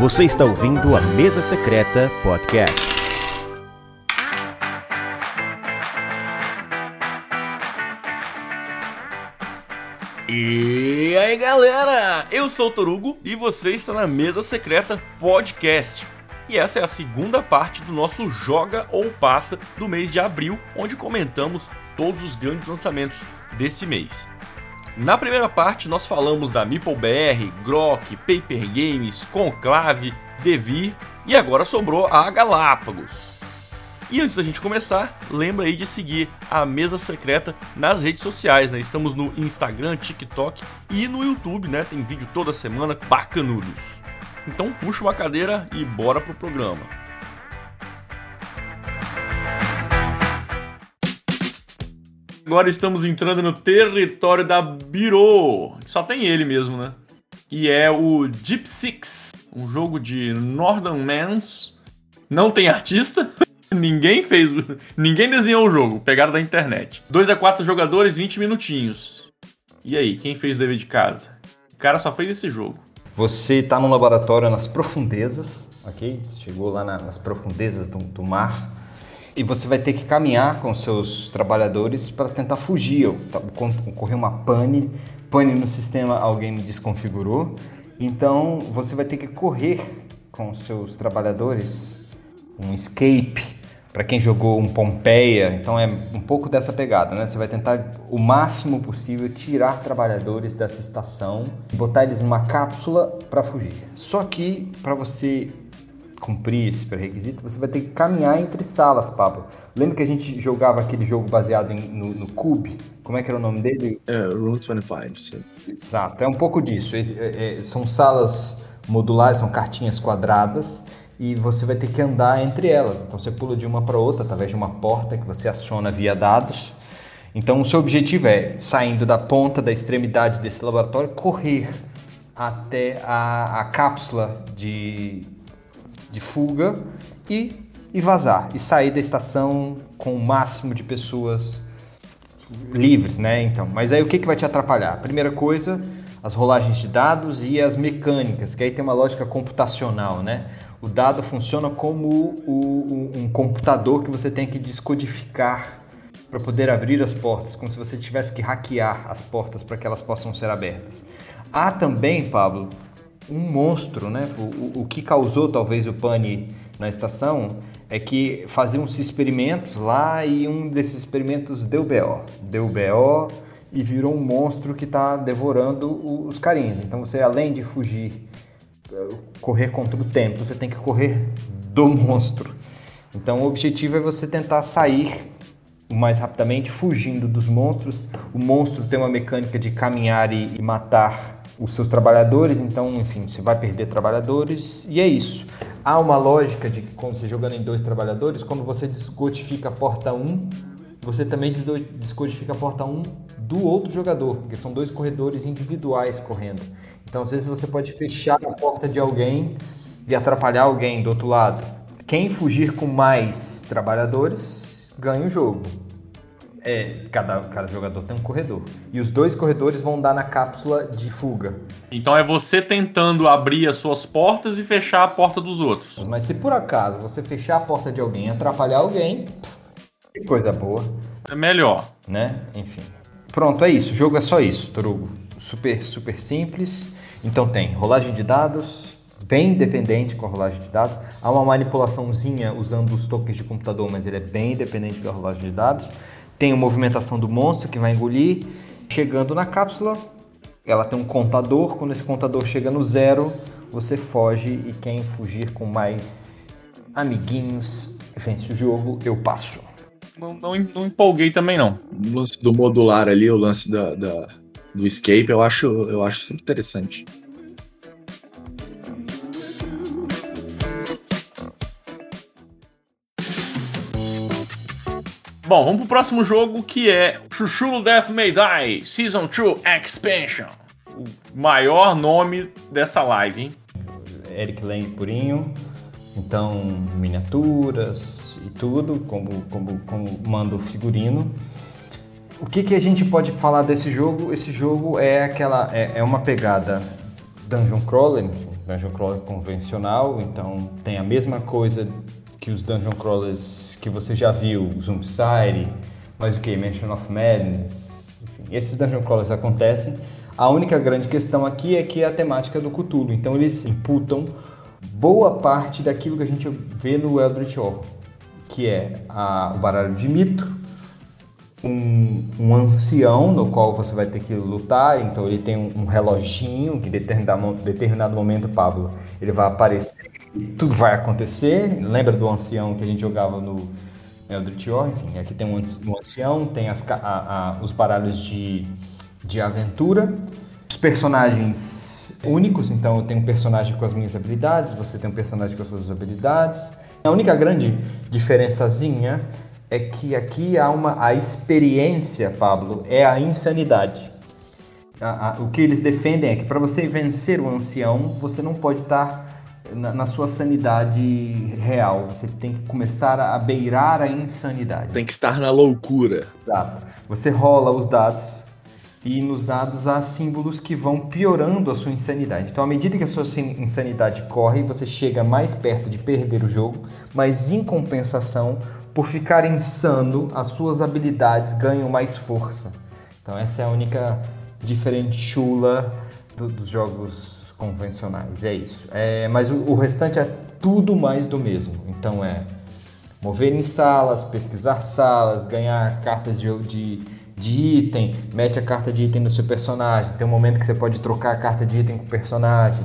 Você está ouvindo a Mesa Secreta Podcast. E aí galera, eu sou o Torugo e você está na Mesa Secreta Podcast. E essa é a segunda parte do nosso Joga ou Passa do mês de abril, onde comentamos todos os grandes lançamentos desse mês. Na primeira parte, nós falamos da MeepleBR, Grok, Paper Games, Conclave, Devir e agora sobrou a Galápagos. E antes da gente começar, lembra aí de seguir a Mesa Secreta nas redes sociais, né? Estamos no Instagram, TikTok e no YouTube, né? Tem vídeo toda semana, bacanudos. Então puxa uma cadeira e bora pro programa. Agora estamos entrando no território da Biro. Só tem ele mesmo, né? E é o Deep Six, um jogo de Northern Mans. Não tem artista. ninguém fez, ninguém desenhou o jogo, pegaram da internet. 2 a 4 jogadores, 20 minutinhos. E aí, quem fez o dever de casa? O cara só fez esse jogo. Você está no laboratório nas profundezas, ok? Chegou lá na, nas profundezas do, do, mar e você vai ter que caminhar com seus trabalhadores para tentar fugir. Ocorreu uma pane, pane no sistema, alguém me desconfigurou. Então você vai ter que correr com seus trabalhadores, um escape para quem jogou um Pompeia, então é um pouco dessa pegada, né? Você vai tentar o máximo possível tirar trabalhadores dessa estação, botar eles numa cápsula para fugir. Só que para você cumprir esse pré-requisito, você vai ter que caminhar entre salas, Pablo. Lembra que a gente jogava aquele jogo baseado em, no, no Cube? Como é que era o nome dele? É, Room 25, sim. Exato, é um pouco disso. É, é, são salas modulares, são cartinhas quadradas e você vai ter que andar entre elas. Então você pula de uma para outra através de uma porta que você aciona via dados. Então o seu objetivo é, saindo da ponta, da extremidade desse laboratório, correr até a, a cápsula de, de fuga e, e vazar. E sair da estação com o máximo de pessoas livres, né? Então, mas aí o que, que vai te atrapalhar? Primeira coisa, as rolagens de dados e as mecânicas, que aí tem uma lógica computacional, né? O dado funciona como o, um computador que você tem que descodificar para poder abrir as portas, como se você tivesse que hackear as portas para que elas possam ser abertas. Há também, Pablo, um monstro, né? O, o, que causou talvez o pane na estação é que faziam-se experimentos lá e um desses experimentos deu BO. Deu BO e virou um monstro que está devorando os carinhos. Então você, além de fugir correr contra o tempo, você tem que correr do monstro. Então o objetivo é você tentar sair o mais rapidamente, fugindo dos monstros. O monstro tem uma mecânica de caminhar e matar os seus trabalhadores, então, enfim, você vai perder trabalhadores e é isso. Há uma lógica de que quando você jogando em dois trabalhadores, quando você descodifica a porta 1, você também descodifica a porta 1 do outro jogador, porque são dois corredores individuais correndo. Então, às vezes, você pode fechar a porta de alguém e atrapalhar alguém do outro lado. Quem fugir com mais trabalhadores ganha o jogo. É, cada, cada jogador tem um corredor. E os dois corredores vão dar na cápsula de fuga. Então é você tentando abrir as suas portas e fechar a porta dos outros. Mas se por acaso você fechar a porta de alguém e atrapalhar alguém, que coisa boa. É melhor. Né? Enfim. Pronto, é isso. O jogo é só isso, Torugo. Super, super simples. Então tem rolagem de dados, bem dependente com a rolagem de dados. Há uma manipulaçãozinha usando os tokens de computador, mas ele é bem dependente da rolagem de dados. Tem a movimentação do monstro que vai engolir. Chegando na cápsula, ela tem um contador. Quando esse contador chega no zero, você foge e quem fugir com mais amiguinhos vence o jogo. Eu passo. Não, não, não empolguei também não. O lance do modular ali, o lance da, da do escape, eu acho, eu acho interessante. Bom, vamos pro próximo jogo que é Chuchu Death May Die Season 2 Expansion. O maior nome dessa live, hein? Eric Lang purinho. Então, miniaturas e tudo, como, como, como manda o figurino. O que, que a gente pode falar desse jogo? Esse jogo é aquela é, é uma pegada dungeon crawler, Dungeon Crawler convencional, então tem a mesma coisa que os Dungeon Crawlers que você já viu, Zombicide, mas o que? Mansion of Madness, enfim, esses Dungeon Crawlers acontecem. A única grande questão aqui é que é a temática do Cthulhu, então eles imputam boa parte daquilo que a gente vê no Eldritch Horror, que é a, o baralho de mito, um, um, ancião no qual você vai ter que lutar, então ele tem um, um reloginho que determinado, determinado momento, Pablo, ele vai aparecer tudo vai acontecer. Lembra do ancião que a gente jogava no Eldritch Horror? Enfim, aqui tem um, ancião, tem as, a, a, os baralhos de, de aventura, os personagens únicos, então eu tenho um personagem com as minhas habilidades, você tem um personagem com as suas habilidades. A única grande diferençazinha é que aqui há uma a experiência, Pablo, é a insanidade. A, a, o que eles defendem é que para você vencer o ancião, você não pode estar na, na, sua sanidade real. Você tem que começar a beirar a insanidade. Tem que estar na loucura. Exato. Você rola os dados e nos dados há símbolos que vão piorando a sua insanidade. Então, à medida que a sua insanidade corre, você chega mais perto de perder o jogo, mas em compensação, por ficar insano, as suas habilidades ganham mais força. Então, essa é a única diferente chula do, dos jogos convencionais. É isso. É, mas o, o restante é tudo mais do mesmo. Então, é mover em salas, pesquisar salas, ganhar cartas de, de de item, mete a carta de item no seu personagem, tem um momento que você pode trocar a carta de item com o personagem.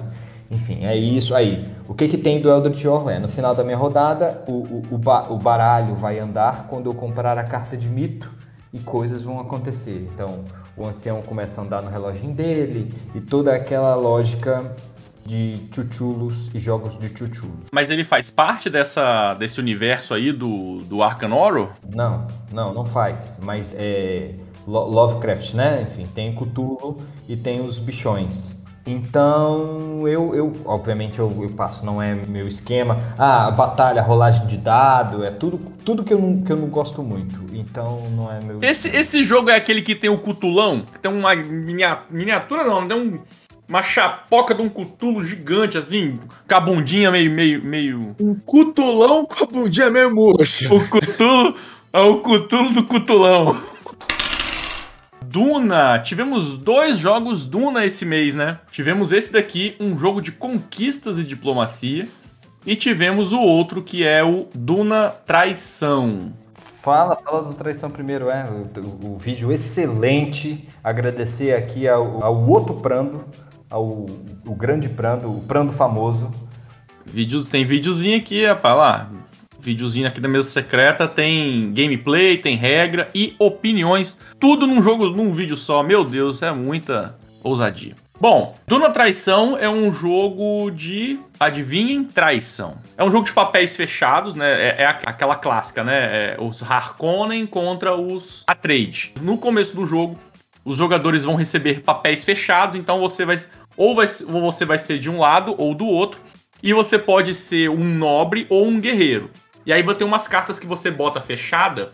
Enfim, é isso aí. O que, que tem do Eldritch Horror é, no final da minha rodada, o, o, o, o baralho vai andar quando eu comprar a carta de mito e coisas vão acontecer. Então, o ancião começa a andar no reloginho dele e toda aquela lógica de chuchulos e jogos de chuchulo. Mas ele faz parte dessa, desse universo aí do, do Arcan Horror? Não, não, não faz. Mas é Lovecraft, né? Enfim, tem Cthulhu e tem os bichões. Então, eu, eu obviamente, eu, eu, passo, não é meu esquema. Ah, batalha, rolagem de dado, é tudo, tudo que, eu não, que eu não gosto muito. Então, não é meu. Esse, esse jogo é aquele que tem o cutulão? Que tem uma miniatura, não, tem um uma chapoca de um cutulo gigante, assim, com a bundinha meio, meio, meio. Um cutulão com a bundinha meio murcha. O cutulo é o cutulo do cutulão. Duna, tivemos dois jogos Duna esse mês, né? Tivemos esse daqui, um jogo de conquistas e diplomacia, e tivemos o outro que é o Duna Traição. Fala, fala do Traição primeiro, é. O, o, vídeo excelente. Agradecer aqui ao, ao Otto Prando, ao o grande Prando, o Prando famoso. Vídeos, tem videozinho aqui, rapaz, lá. Videozinho aqui da mesa secreta, tem gameplay, tem regra e opiniões. Tudo num jogo, num vídeo só. Meu Deus, é muita ousadia. Bom, Duna Traição é um jogo de, adivinhem, traição. É um jogo de papéis fechados, né? É, é aquela clássica, né? É os Harkonnen contra os Atreides. No começo do jogo, os jogadores vão receber papéis fechados, então você vai ou, vai você vai ser de um lado ou do outro, e você pode ser um nobre ou um guerreiro. E aí ter umas cartas que você bota fechada,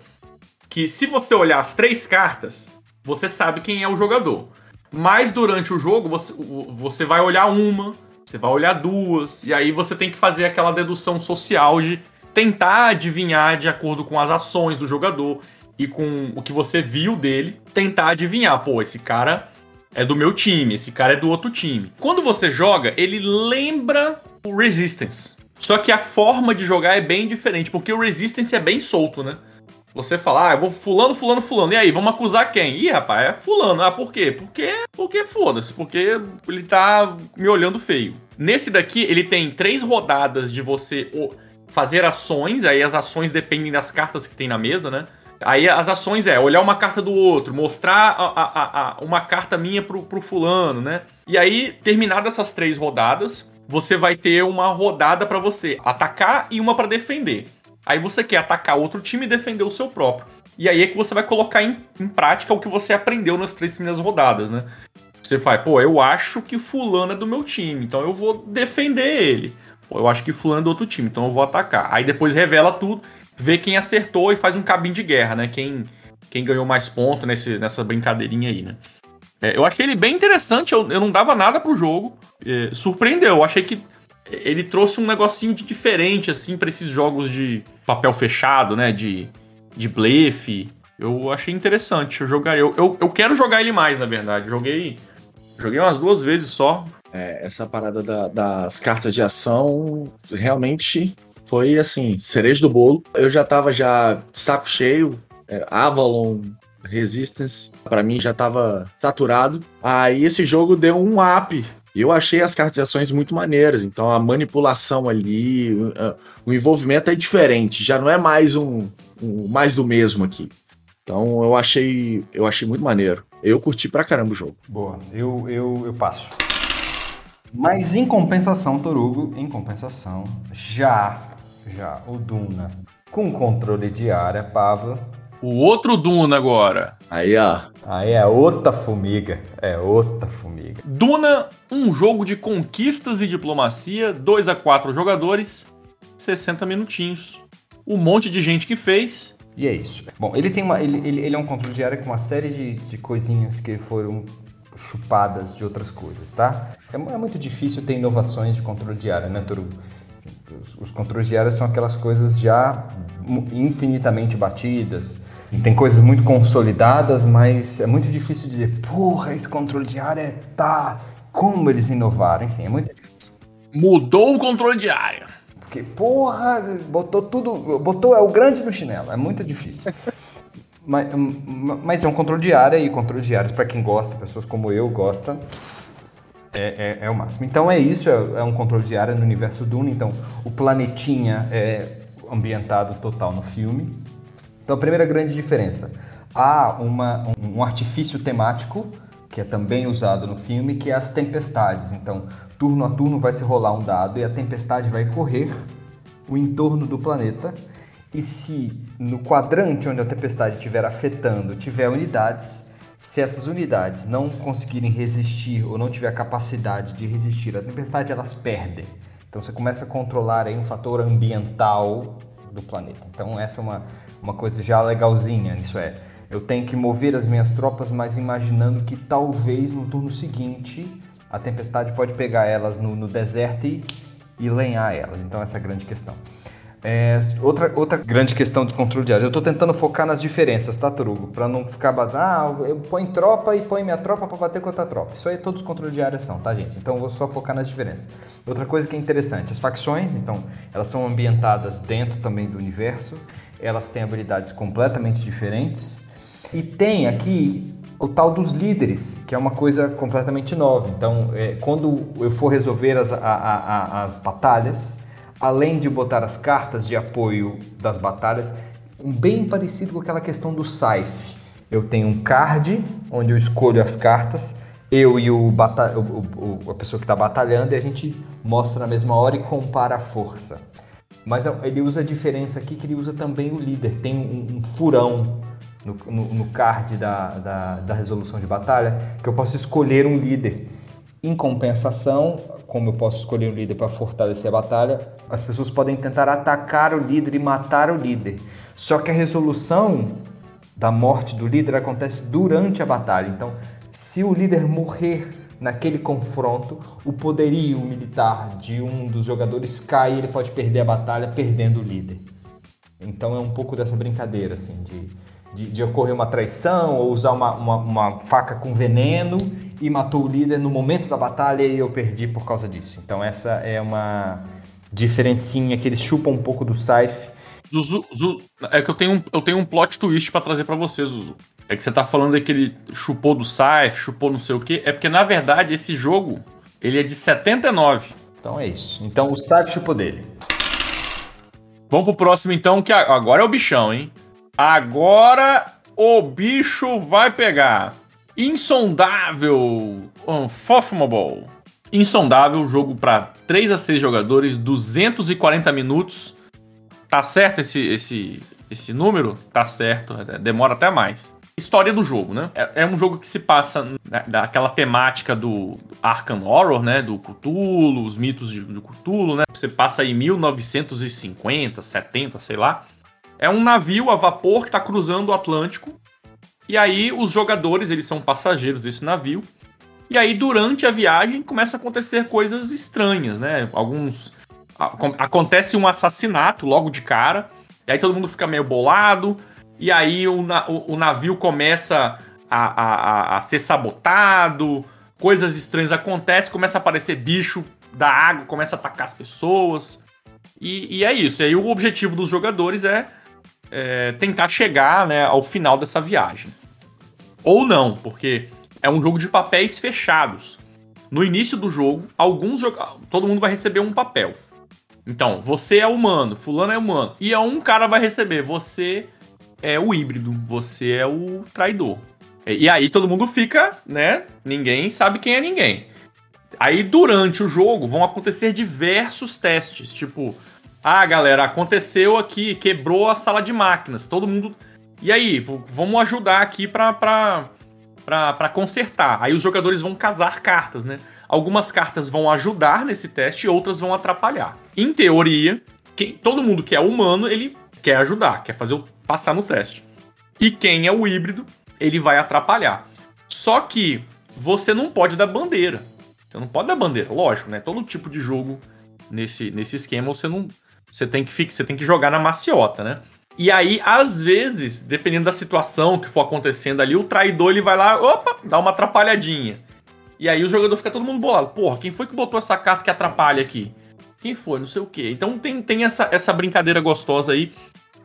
que se você olhar as três cartas, você sabe quem é o jogador. Mas durante o jogo você, você vai olhar uma, você vai olhar duas, e aí você tem que fazer aquela dedução social de tentar adivinhar de acordo com as ações do jogador e com o que você viu dele, tentar adivinhar, pô, esse cara é do meu time, esse cara é do outro time. Quando você joga, ele lembra o Resistance. Só que a forma de jogar é bem diferente, porque o Resistance é bem solto, né? Você fala, ah, eu vou fulano, fulano, fulano. E aí, vamos acusar quem? Ih, rapaz, é fulano. Ah, por quê? Porque, porque foda-se, porque ele tá me olhando feio. Nesse daqui, ele tem três rodadas de você fazer ações, aí as ações dependem das cartas que tem na mesa, né? Aí as ações é olhar uma carta do outro, mostrar a, a, a, uma carta minha pro, pro fulano, né? E aí, terminadas essas três rodadas, você vai ter uma rodada para você atacar e uma para defender. Aí você quer atacar outro time e defender o seu próprio. E aí é que você vai colocar em, em prática o que você aprendeu nas três primeiras rodadas, né? Você faz, pô, eu acho que fulano é do meu time, então eu vou defender ele. Pô, eu acho que fulano é do outro time, então eu vou atacar. Aí depois revela tudo vê quem acertou e faz um cabinho de guerra, né? Quem, quem ganhou mais pontos nesse, nessa brincadeirinha aí, né? É, eu achei ele bem interessante, eu, eu não dava nada pro jogo. É, surpreendeu, eu achei que ele trouxe um negocinho de diferente, assim, para esses jogos de papel fechado, né? De, de blefe. Eu achei interessante. Eu jogaria. Eu, eu, eu quero jogar ele mais, na verdade. Joguei. Joguei umas duas vezes só. É, essa parada da- das cartas de ação realmente foi assim, cereja do bolo. Eu já tava já saco cheio, é, Avalon, Resistance, pra mim já tava saturado. Aí esse jogo deu um up. Eu achei as cartas de ações muito maneiras. Então a manipulação ali, o, envolvimento é diferente. Já não é mais um, um mais do mesmo aqui. Então eu achei, eu achei muito maneiro. Eu curti pra caramba o jogo. Boa, eu, eu, eu passo. Mas em compensação, Torugo, em compensação, já, já, o Duna com controle de área, Pablo, O outro Duna agora. Aí, ó, aí é outra formiga, é outra formiga. Duna, um jogo de conquistas e diplomacia, 2 a 4 jogadores, 60 minutinhos. Um monte de gente que fez. E é isso. Bom, ele tem uma. Ele, ele, ele é um controle de área com uma série de, de coisinhas que foram chupadas de outras coisas, tá? É, é muito difícil ter inovações de controle de área, né, Toru? Enfim, Os, os controles de área são aquelas coisas já infinitamente batidas. Tem coisas muito consolidadas, mas é muito difícil dizer, porra, esse controle de área tá. Como eles inovaram? Enfim, é muito difícil. Mudou o controle de área. Porque, porra, botou tudo. Botou é o grande no chinelo. É muito difícil. mas, mas é um controle de área e controle de área, para quem gosta, pessoas como eu gostam, é, é, é o máximo. Então é isso, é, é um controle de área no universo Dune. Então o planetinha é ambientado total no filme. Então a primeira grande diferença. Há uma, um, artifício temático que é também usado no filme, que é as tempestades. Então, turno a turno vai se rolar um dado e a tempestade vai correr o entorno do planeta. E se no quadrante onde a tempestade estiver afetando tiver unidades, se essas unidades não conseguirem resistir ou não tiver a capacidade de resistir à tempestade, elas perdem. Então você começa a controlar aí um fator ambiental do planeta. Então essa é uma, uma coisa já legalzinha, isso é, eu tenho que mover as minhas tropas, mas imaginando que talvez no turno seguinte a tempestade pode pegar elas no, no deserto e, e lenhar elas. Então essa é a grande questão. É, outra, outra grande questão de controle de área. Eu estou tentando focar nas diferenças, tá, Turugo? Para não ficar batendo. Ah, eu ponho tropa e ponho minha tropa para bater com outra tropa. Isso aí todos os controles de área são, tá, gente? Então eu vou só focar nas diferenças. Outra coisa que é interessante: as facções, então, elas são ambientadas dentro também do universo, elas têm habilidades completamente diferentes. E tem aqui o tal dos líderes, que é uma coisa completamente nova. Então, é, quando eu for resolver as, a- a- as batalhas, além de botar as cartas de apoio das batalhas, bem parecido com aquela questão do Scythe. Eu tenho um card, onde eu escolho as cartas, eu e o- o- o- a pessoa que está batalhando, e a gente mostra na mesma hora e compara a força. Mas ele usa a diferença aqui que ele usa também o líder. Tem um, um furão no, no- no card da, da, da resolução de batalha que eu posso escolher um líder. Em compensação, como eu posso escolher um líder para fortalecer a batalha, as pessoas podem tentar atacar o líder e matar o líder. Só que a resolução da morte do líder acontece durante a batalha. Então, se o líder morrer naquele confronto, o poderio militar de um dos jogadores cai e ele pode perder a batalha perdendo o líder. Então é um pouco dessa brincadeira, assim, de, de, de ocorrer uma traição ou usar uma, uma, uma faca com veneno e matou o líder no momento da batalha e eu perdi por causa disso. Então essa é uma diferencinha que eles chupam um pouco do Scythe. Zuzu, Zu- é que eu tenho um, eu tenho um plot twist pra trazer pra você, Zuzu. É que você tá falando que ele chupou do Scythe, chupou não sei o quê. É porque, na verdade, esse jogo, ele é de 79. Então é isso. Então o Scythe chupou dele. Vamos pro próximo, então, que agora é o bichão, hein? Agora o bicho vai pegar. Insondável. Unfathomable. Insondável, jogo pra 3 a 6 jogadores, 240 minutos. Tá certo esse, esse, esse número? Tá certo, demora até mais. História do jogo, né? É, é um jogo que se passa na- daquela temática do Arkham Horror, né? Do Cthulhu, os mitos de, do Cthulhu, né? Você passa aí 1950, 70, sei lá. É um navio a vapor que tá cruzando o Atlântico E aí os jogadores, eles são passageiros desse navio. E aí durante a viagem começa a acontecer coisas estranhas, né? Alguns acontece um assassinato logo de cara. E aí todo mundo fica meio bolado. E aí o, o, o navio começa a, a, a, ser sabotado. Coisas estranhas acontecem, começa a aparecer bicho da água, começa a atacar as pessoas. E, e é isso. E aí o objetivo dos jogadores é, é tentar chegar né, ao final dessa viagem. Ou não, porque é um jogo de papéis fechados. No início do jogo, alguns todo mundo vai receber um papel. Então, você é humano, fulano é humano. E um cara vai receber, você é o híbrido, você é o traidor. E aí todo mundo fica, né? Ninguém sabe quem é ninguém. Aí durante o jogo vão acontecer diversos testes, tipo, ah, galera, aconteceu aqui, quebrou a sala de máquinas. Todo mundo. E aí, vamos ajudar aqui pra, pra, pra, pra consertar. Aí os jogadores vão casar cartas, né? Algumas cartas vão ajudar nesse teste e outras vão atrapalhar. Em teoria, quem, todo mundo que é humano, ele quer ajudar, quer fazer o, passar no teste. E quem é o híbrido, ele vai atrapalhar. Só que você não pode dar bandeira. Você não pode dar bandeira, lógico, né? Todo tipo de jogo nesse, nesse esquema você não você tem que você tem que jogar na maciota, né? E aí, às vezes, dependendo da situação que for acontecendo ali, o traidor ele vai lá, opa, dá uma atrapalhadinha. E aí o jogador fica todo mundo bolado. Porra, quem foi que botou essa carta que atrapalha aqui? Quem foi? Não sei o quê. Então tem, tem essa, essa brincadeira gostosa aí.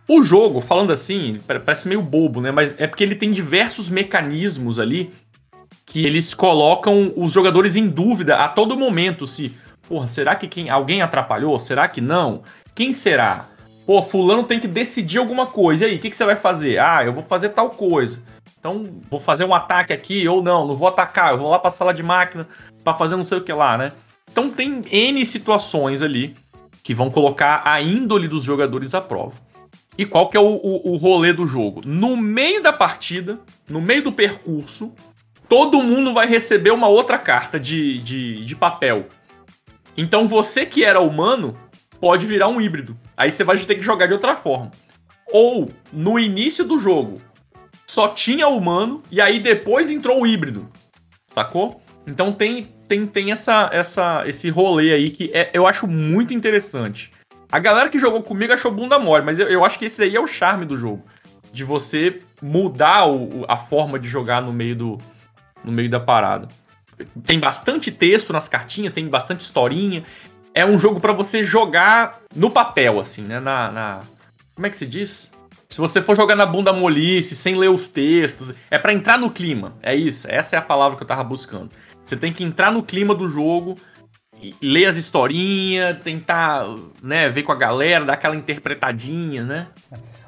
O jogo, falando assim, parece meio bobo, né? Mas é porque ele tem diversos mecanismos ali que eles colocam os jogadores em dúvida a todo momento se, porra, será que quem, alguém atrapalhou? Será que não? Quem será? Pô, fulano tem que decidir alguma coisa. E aí, o que, que você vai fazer? Ah, eu vou fazer tal coisa. Então, vou fazer um ataque aqui ou não, não vou atacar, eu vou lá pra sala de máquina para fazer não sei o que lá, né? Então tem N situações ali que vão colocar a índole dos jogadores à prova. E qual que é o, o, o rolê do jogo? No meio da partida, no meio do percurso, todo mundo vai receber uma outra carta de, de, de papel. Então você que era humano pode virar um híbrido. Aí você vai ter que jogar de outra forma. Ou, no início do jogo, só tinha humano e aí depois entrou o híbrido. Sacou? Então tem, tem, tem essa, essa, esse rolê aí que é, eu acho muito interessante. A galera que jogou comigo achou bunda mole, mas eu, eu acho que esse aí é o charme do jogo. De você mudar o, a forma de jogar no meio, do, no meio da parada. Tem bastante texto nas cartinhas, tem bastante historinha é um jogo para você jogar no papel, assim, né? Na, na, Como é que se diz? Se você for jogar na bunda molice, sem ler os textos, é para entrar no clima. É isso, essa é a palavra que eu tava buscando. Você tem que entrar no clima do jogo, ler as historinhas, tentar, né, ver com a galera, dar aquela interpretadinha, né?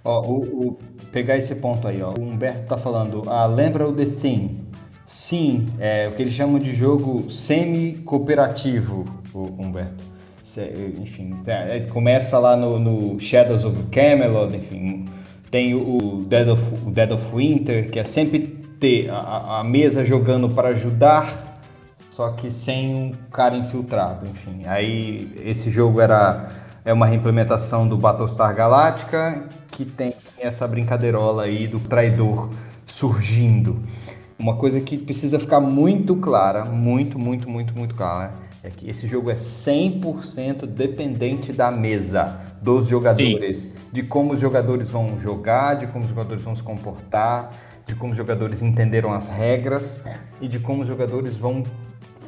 Ó, o, o, pegar esse ponto aí, ó. O Humberto tá falando, ah, lembra o The Thing? Sim, é o que eles chamam de jogo semi-cooperativo, Humberto enfim, é, começa lá no, no, Shadows of Camelot, enfim, tem o Dead of, o Dead of Winter, que é sempre ter a, a mesa jogando para ajudar, só que sem um cara infiltrado, enfim. Aí esse jogo era é uma reimplementação do Battlestar Galactica, que tem essa brincadeirola aí do traidor surgindo. Uma coisa que precisa ficar muito clara, muito, muito, muito, muito clara, é que esse jogo é 100% dependente da mesa, dos jogadores, Sim. de como os jogadores vão jogar, de como os jogadores vão se comportar, de como os jogadores entenderam as regras e de como os jogadores vão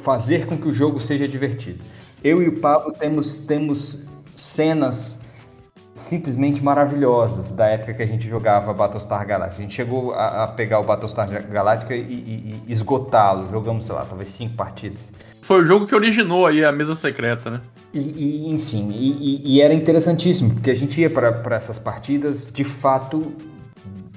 fazer com que o jogo seja divertido. Eu e o Pablo temos, temos cenas simplesmente maravilhosas da época que a gente jogava Battlestar Galactica. A gente chegou a, a pegar o Battlestar Galactica e, e, e esgotá-lo. Jogamos, sei lá, talvez cinco partidas. Foi o jogo que originou aí a mesa secreta, né? E, e enfim, e, e, era interessantíssimo, porque a gente ia para essas partidas de fato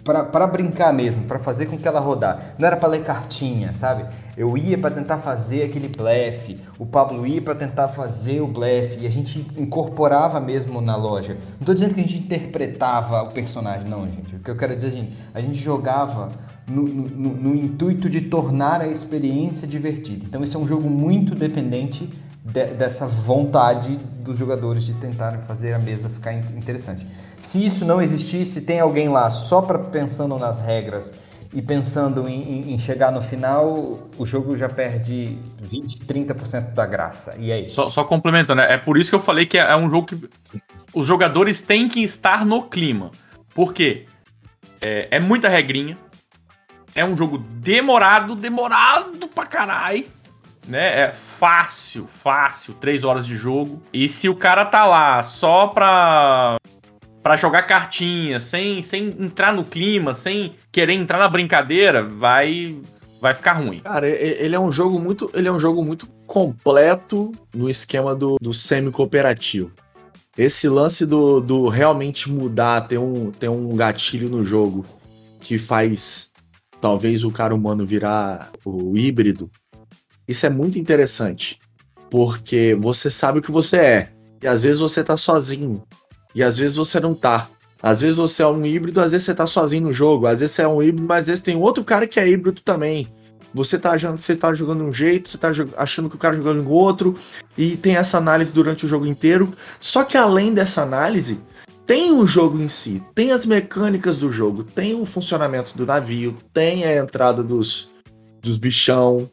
para brincar mesmo, para fazer com que ela rodar. Não era para ler cartinha, sabe? Eu ia para tentar fazer aquele blefe, o Pablo ia para tentar fazer o blefe e a gente incorporava mesmo na loja. Não estou dizendo que a gente interpretava o personagem, não, gente. O que eu quero dizer é assim, a gente jogava no, no, no, intuito de tornar a experiência divertida. Então, esse é um jogo muito dependente de, dessa vontade dos jogadores de tentarem fazer a mesa ficar interessante. Se isso não existisse, tem alguém lá só para pensando nas regras e pensando em, em, chegar no final, o jogo já perde 20, 30% da graça. E é isso. Só, só complementando, né? é por isso que eu falei que é um jogo que os jogadores têm que estar no clima. Por quê? É, é muita regrinha. É um jogo demorado, demorado pra caralho. Né? É fácil, fácil, três horas de jogo. E se o cara tá lá só pra para jogar cartinha, sem, sem entrar no clima, sem querer entrar na brincadeira, vai vai ficar ruim. Cara, ele é um jogo muito, ele é um jogo muito completo no esquema do, do semi-cooperativo. Esse lance do, do realmente mudar, ter um, ter um gatilho no jogo que faz talvez o cara humano virar o híbrido, isso é muito interessante. Porque você sabe o que você é. E às vezes você tá sozinho. E às vezes você não tá. Às vezes você é um híbrido, às vezes você tá sozinho no jogo. Às vezes você é um híbrido, mas às vezes tem outro cara que é híbrido também. Você tá achando que você tá jogando um jeito, você tá achando que o cara jogando outro, e tem essa análise durante o jogo inteiro. Só que além dessa análise, tem o jogo em si, tem as mecânicas do jogo, tem o funcionamento do navio, tem a entrada dos, dos bichão,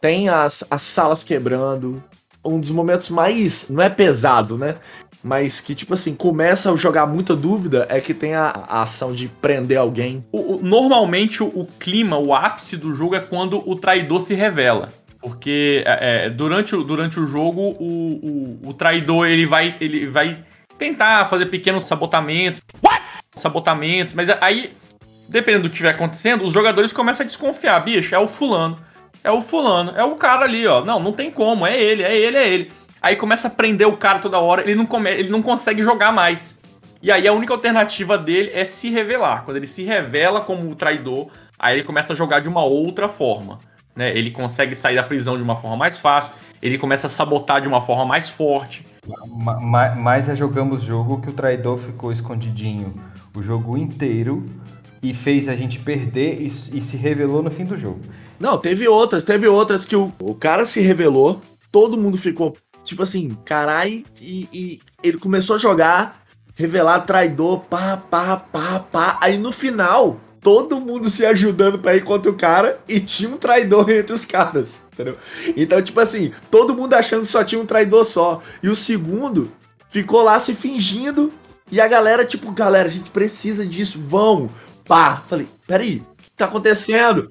tem as, as salas quebrando. Um dos momentos mais. Não é pesado, né? Mas que, tipo assim, começa a jogar muita dúvida é que tem a, a ação de prender alguém. O, o, normalmente, o, o, clima, o ápice do jogo é quando o traidor se revela. Porque é, é durante, durante o jogo, o, o, traidor ele vai, ele vai tentar fazer pequenos sabotamentos. What? Sabotamentos, mas aí, dependendo do que estiver acontecendo, os jogadores começam a desconfiar. Bicho, é o fulano. É o fulano, é o cara ali, ó. Não, não tem como, é ele, é ele, é ele. Aí começa a prender o cara toda hora, ele não, come, ele não consegue jogar mais. E aí a única alternativa dele é se revelar. Quando ele se revela como traidor, aí ele começa a jogar de uma outra forma. Né? Ele consegue sair da prisão de uma forma mais fácil, ele começa a sabotar de uma forma mais forte. Mas é jogamos jogo que o traidor ficou escondidinho o jogo inteiro e fez a gente perder e, e se revelou no fim do jogo. Não, teve outras, teve outras que o, o cara se revelou, todo mundo ficou tipo assim, carai, e, e ele começou a jogar, revelar traidor, pá, pá, pá, pá. Aí no final, todo mundo se ajudando para ir contra o cara e tinha um traidor entre os caras, entendeu? Então, tipo assim, todo mundo achando que só tinha um traidor só. E o segundo ficou lá se fingindo e a galera, tipo, galera, a gente precisa disso, vão. Pá, falei, peraí, o que tá acontecendo?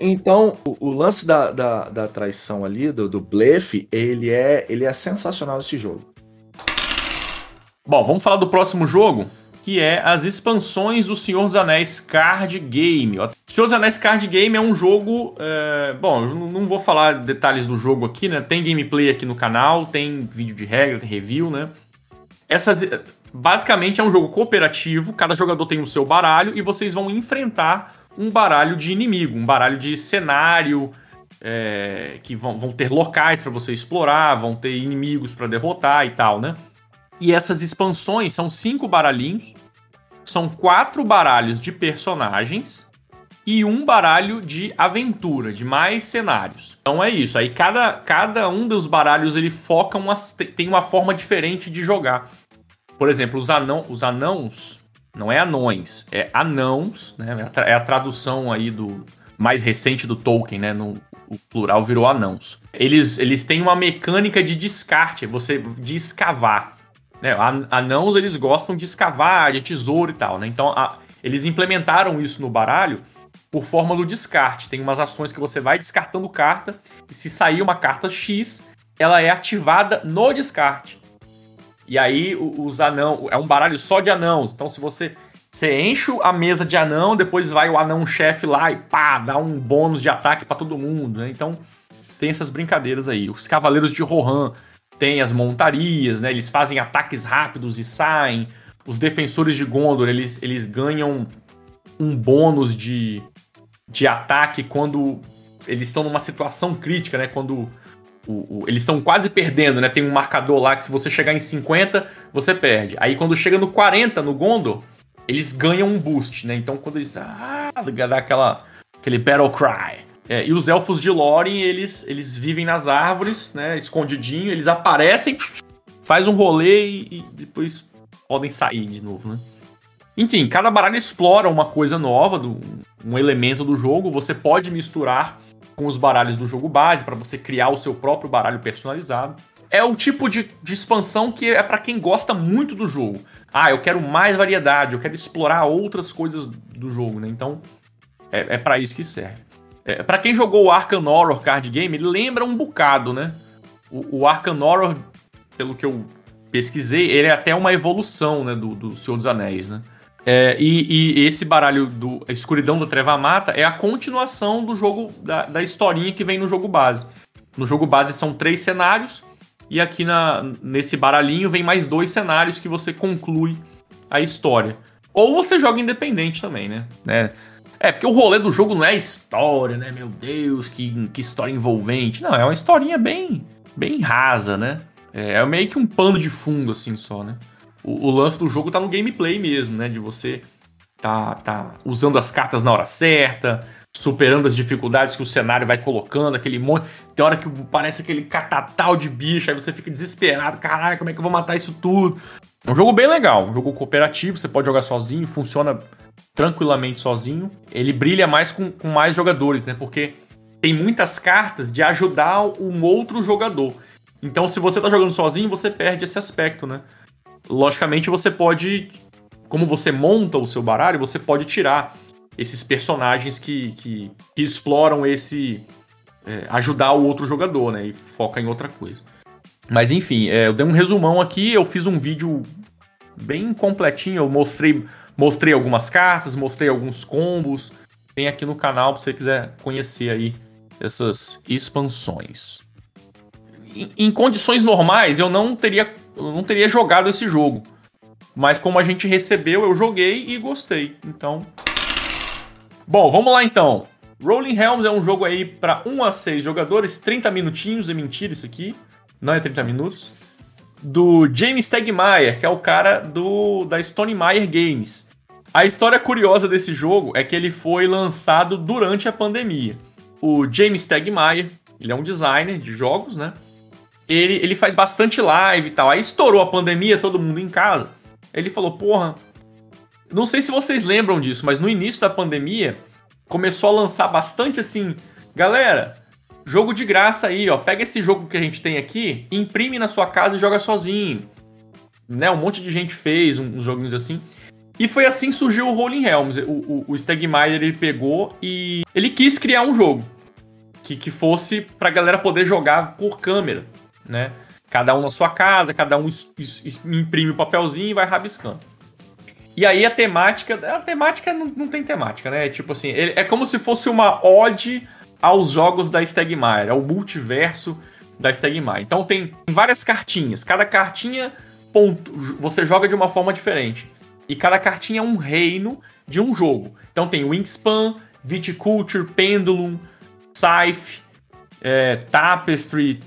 Então, o, o lance da, da, da, traição ali, do, do blefe, ele é, ele é sensacional esse jogo. Bom, vamos falar do próximo jogo, que é as expansões do Senhor dos Anéis Card Game. O Senhor dos Anéis Card Game é um jogo. É... Bom, eu não vou falar detalhes do jogo aqui, né? Tem gameplay aqui no canal, tem vídeo de regra, tem review, né? Essas. Basicamente é um jogo cooperativo, cada jogador tem o seu baralho e vocês vão enfrentar um baralho de inimigo, um baralho de cenário, é, que vão, vão, ter locais para você explorar, vão ter inimigos para derrotar e tal, né? E essas expansões são cinco baralhinhos, são quatro baralhos de personagens e um baralho de aventura, de mais cenários. Então é isso. Aí cada, cada um dos baralhos ele foca uma, tem uma forma diferente de jogar. Por exemplo, os, anão, os anãos não é anões, é anãos, né? É a tradução aí do mais recente do Tolkien, né? No, o plural virou anãos. Eles, eles têm uma mecânica de descarte, você de escavar. Né? Anãos eles gostam de escavar, de tesouro e tal, né? Então a, eles implementaram isso no baralho por forma do descarte. Tem umas ações que você vai descartando carta e se sair uma carta X, ela é ativada no descarte. E aí os anão, é um baralho só de anãos. Então se você você enche a mesa de anão, depois vai o anão chefe lá e pá, dá um bônus de ataque para todo mundo, né? Então tem essas brincadeiras aí. Os cavaleiros de Rohan têm as montarias, né? Eles fazem ataques rápidos e saem. Os defensores de Gondor, eles, eles ganham um bônus de, de ataque quando eles estão numa situação crítica, né? Quando o, o, eles estão quase perdendo, né? Tem um marcador lá que se você chegar em 50, você perde. Aí quando chega no 40, no Gondor, eles ganham um boost, né? Então quando eles. Ah, dá aquela, aquele Battle Cry. É, e os elfos de Lórien, eles, eles vivem nas árvores, né? Escondidinho, eles aparecem, faz um rolê e, e depois podem sair de novo, né? Enfim, cada baralho explora uma coisa nova, um elemento do jogo. Você pode misturar com os baralhos do jogo base para você criar o seu próprio baralho personalizado. É o tipo de, de expansão que é para quem gosta muito do jogo. Ah, eu quero mais variedade, eu quero explorar outras coisas do jogo, né? Então, é, é para isso que serve. É, para quem jogou o Arkham Horror Card Game, ele lembra um bocado, né? O, o Horror, pelo que eu pesquisei, ele é até uma evolução né, do, do Senhor dos Anéis, né? É, e, e, esse baralho do Escuridão da Treva Mata é a continuação do jogo, da, da historinha que vem no jogo base. No jogo base são três cenários, e aqui na, nesse baralhinho vem mais dois cenários que você conclui a história. Ou você joga independente também, né? né? É, porque o rolê do jogo não é história, né? Meu Deus, que, que história envolvente. Não, é uma historinha bem, bem rasa, né? É, é meio que um pano de fundo, assim, só, né? O, o, lance do jogo tá no gameplay mesmo, né? De você tá, tá usando as cartas na hora certa, superando as dificuldades que o cenário vai colocando, aquele monte. Tem hora que parece aquele catatal de bicho, aí você fica desesperado. Caralho, como é que eu vou matar isso tudo? É um jogo bem legal, um jogo cooperativo, você pode jogar sozinho, funciona tranquilamente sozinho. Ele brilha mais com, com mais jogadores, né? Porque tem muitas cartas de ajudar um outro jogador. Então, se você tá jogando sozinho, você perde esse aspecto, né? Logicamente, você pode. Como você monta o seu baralho, você pode tirar esses personagens que, que, que exploram esse. É, ajudar o outro jogador, né? E foca em outra coisa. Mas enfim, é, eu dei um resumão aqui, eu fiz um vídeo bem completinho, eu mostrei Mostrei algumas cartas, mostrei alguns combos. Tem aqui no canal se você quiser conhecer aí essas expansões. Em, condições normais, eu não teria, eu não teria jogado esse jogo. Mas como a gente recebeu, eu joguei e gostei. Então. Bom, vamos lá então. Rolling Helms é um jogo aí para 1 a 6 jogadores, 30 minutinhos, é mentira isso aqui. Não é 30 minutos. Do James Stegmaier, que é o cara do da Stone Meyer Games. A história curiosa desse jogo é que ele foi lançado durante a pandemia. O James Stegmaier, ele é um designer de jogos, né? Ele, ele faz bastante live e tal. Aí estourou a pandemia, todo mundo em casa. Ele falou, porra. Não sei se vocês lembram disso, mas no início da pandemia começou a lançar bastante assim. Galera, jogo de graça aí, ó. Pega esse jogo que a gente tem aqui, imprime na sua casa e joga sozinho. Né? Um monte de gente fez uns joguinhos assim. E foi assim que surgiu o Rolling Helms. O, o, o Stegmaier ele pegou e ele quis criar um jogo que, que fosse pra galera poder jogar por câmera, né? Cada um na sua casa, cada um imprime o papelzinho e vai rabiscando. E aí a temática. A temática não, não tem temática, né? Tipo assim, é como se fosse uma ode aos jogos da Stegmaier, ao multiverso da Stegmaier. Então tem várias cartinhas. Cada cartinha ponto, você joga de uma forma diferente. E cada cartinha é um reino de um jogo. Então tem Wingspan, Viticulture, Pendulum, Scythe, é, Tapestry,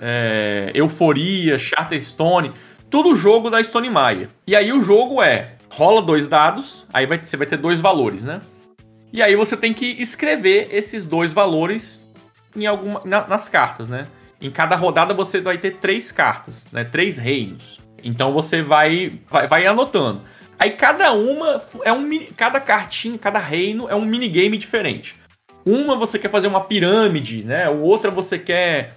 é, Euforia, Charterstone, tudo jogo da Stone Meyer. E aí o jogo é, rola dois dados, aí vai, você vai ter dois valores, né? E aí você tem que escrever esses dois valores em alguma, na, nas cartas, né? Em cada rodada você vai ter três cartas, né? Três reinos. Então você vai, vai, vai anotando. Aí cada uma é um cada cartinha, cada reino é um minigame diferente. Uma você quer fazer uma pirâmide, né? O outra você quer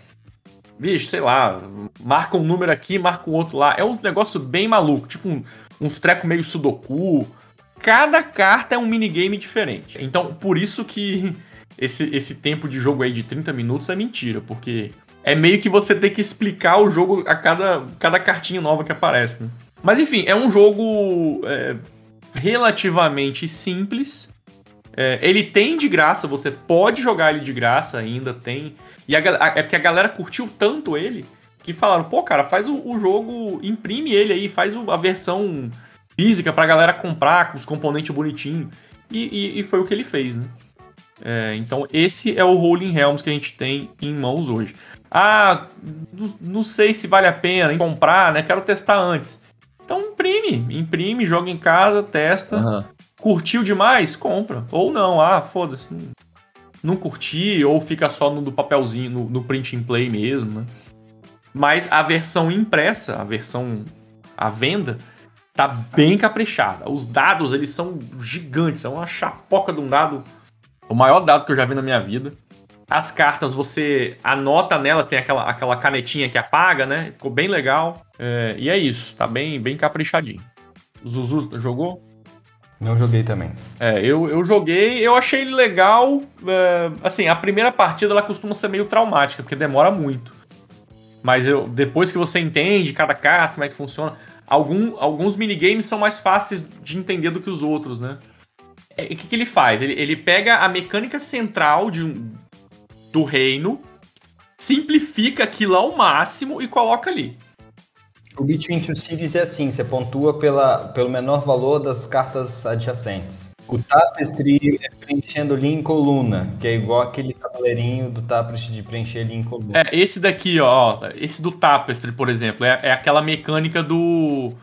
bicho, sei lá, marca um número aqui, marca um outro lá. É um negócio bem maluco, tipo um, uns treco meio sudoku. Cada carta é um minigame diferente. Então, por isso que esse, esse tempo de jogo aí de 30 minutos é mentira, porque é meio que você ter que explicar o jogo a cada, cada cartinha nova que aparece, né? Mas enfim, é um jogo é, relativamente simples. É, ele tem de graça, você pode jogar ele de graça ainda, tem. E a, a, é porque a galera curtiu tanto ele que falaram, pô, cara, faz o, o jogo, imprime ele aí, faz o, a versão física pra galera comprar com os componentes bonitinhos. E, e, e, foi o que ele fez, né? É, então, esse é o Rolling Helms que a gente tem em mãos hoje. Ah, não sei se vale a pena comprar, né? Quero testar antes. Então imprime, imprime, joga em casa, testa. Uhum. Curtiu demais? Compra. Ou não, ah, foda-se. Não, não curti, ou fica só no do papelzinho, no, no print and play mesmo, né? Mas a versão impressa, a versão à venda, tá bem caprichada. Os dados, eles são gigantes, é uma chapoca de um dado, o maior dado que eu já vi na minha vida. As cartas você anota nela, tem aquela, aquela canetinha que apaga, né? Ficou bem legal. É, e é isso, tá bem, bem caprichadinho. Zuzu jogou? Não joguei também. É, eu, eu joguei, eu achei ele legal. É, assim, a primeira partida ela costuma ser meio traumática, porque demora muito. Mas eu, depois que você entende cada carta, como é que funciona, algum, alguns minigames são mais fáceis de entender do que os outros, né? É, o que, que ele faz? Ele, ele pega a mecânica central de um, do reino, simplifica aquilo ao máximo e coloca ali. O Between Two Cities é assim, você pontua pela, pelo menor valor das cartas adjacentes. O Tapestry é preenchendo linha em coluna, que é igual aquele tabuleirinho do Tapestry de preencher linha em coluna. É, esse daqui, ó, esse do Tapestry, por exemplo, é, é aquela mecânica do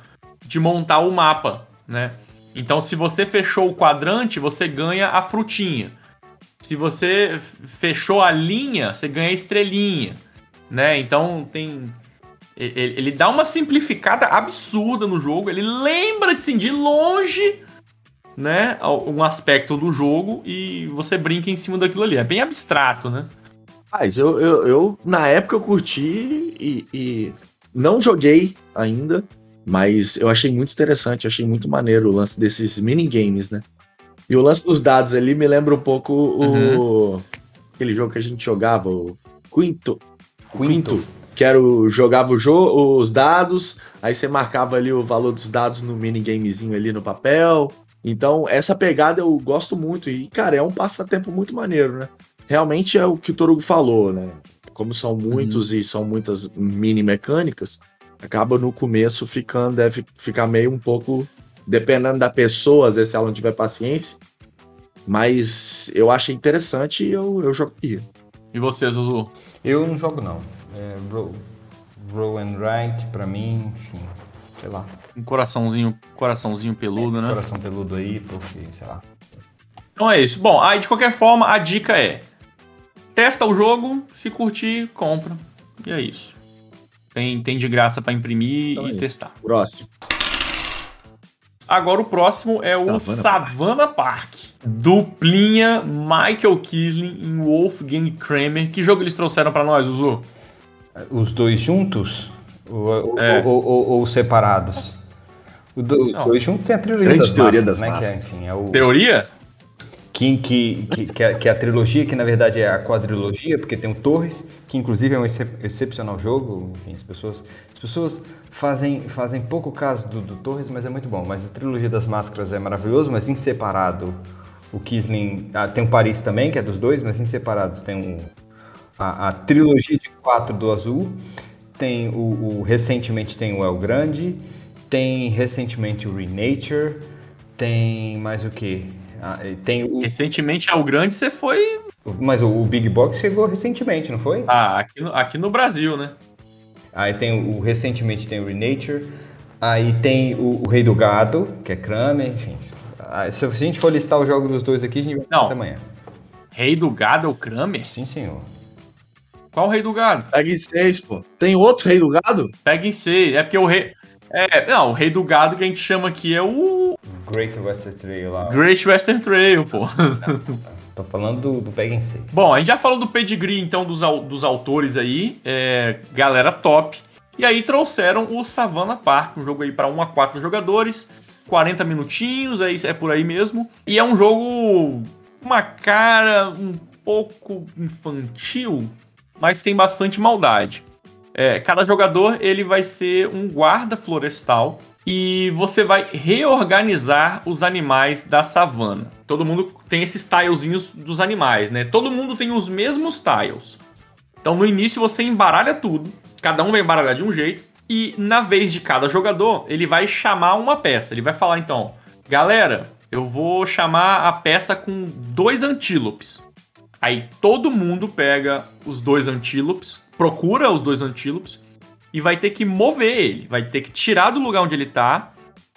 de montar o mapa, né? Então, se você fechou o quadrante, você ganha a frutinha. Se você fechou a linha, você ganha a estrelinha, né? Então tem ele, ele dá uma simplificada absurda no jogo. Ele lembra assim, de longe, né, um aspecto do jogo e você brinca em cima daquilo ali. É bem abstrato, né? Mas eu, eu, eu na época eu curti e, e não joguei ainda, mas eu achei muito interessante, achei muito maneiro o lance desses minigames, né? E o lance dos dados ali me lembra um pouco uhum. o aquele jogo que a gente jogava, o Quinto. Quinto. Quinto que era o, jogava o jogo, os dados, aí você marcava ali o valor dos dados no minigamezinho ali no papel. Então, essa pegada eu gosto muito e, cara, é um passatempo muito maneiro, né? Realmente é o que o Torugo falou, né? Como são muitos uhum. e são muitas mini mecânicas, acaba no começo ficando, deve ficar meio um pouco, dependendo da pessoa, às vezes se ela não tiver paciência. Mas eu achei interessante e eu, eu joguei. E você, Zuzu? Eu não jogo não é, roll and write pra mim, enfim, sei lá. Um coraçãozinho, coraçãozinho peludo, é, né? Coração peludo aí, porque, sei lá. Então é isso. Bom, aí de qualquer forma, a dica é: testa o jogo, se curtir, compra. E é isso. Tem, tem de graça para imprimir então e é testar. Próximo. Agora o próximo é o Savannah, Savannah Park. Park. Duplinha Michael Kisling e Wolfgang Kramer. Que jogo eles trouxeram para nós, Uzu? Os dois juntos? Ou, é. ou, ou, ou separados? Os dois juntos tem a trilogia Grande das teoria das né? massas. Que é, assim, é o... Teoria? Que, que, que, que, é, que é a trilogia, que na verdade é a quadrilogia, porque tem o Torres, que inclusive é um excep excepcional jogo. Enfim, as pessoas, as pessoas fazem, fazem pouco caso do, do Torres, mas é muito bom. Mas a trilogia das máscaras é maravilhoso, mas em separado o Kisling. Ah, tem o Paris também, que é dos dois, mas em separados tem um, a, a trilogia de quatro do Azul, tem o, o, recentemente tem o El Grande, tem recentemente o Renature, tem mais o que? Ah, tem o... Recentemente El Grande você foi. Mas o, o, Big Box chegou recentemente, não foi? Ah, aqui no, aqui no Brasil, né? Aí tem o, recentemente tem o Renature, aí tem o, o Rei do Gado, que é Kramer, enfim. Aí, se a gente for listar o jogo dos dois aqui, a gente vai não. até amanhã. Rei do Gado é o Kramer? Sim, senhor. Qual o rei do gado? Pega em seis, pô. Tem outro rei do gado? Pega em seis. É porque o rei. É, não, o rei do gado que a gente chama aqui é o. Great Western Trail lá. Great Western Trail, pô. Tô falando do, do Pega em 6. Bom, a gente já falou do pedigree, então, dos, dos autores aí. É, galera top. E aí trouxeram o Savannah Park, um jogo aí para 1 a 4 jogadores. 40 minutinhos, é, é por aí mesmo. E é um jogo. Uma cara um pouco infantil, mas tem bastante maldade. É, cada jogador ele vai ser um guarda florestal e você vai reorganizar os animais da savana. Todo mundo tem esses tilezinhos dos animais, né? Todo mundo tem os mesmos tiles. Então no início você embaralha tudo, cada um vai embaralhar de um jeito e na vez de cada jogador ele vai chamar uma peça. Ele vai falar então, galera, eu vou chamar a peça com dois antílopes. Aí todo mundo pega os dois antílopes, procura os dois antílopes e vai ter que mover ele, vai ter que tirar do lugar onde ele tá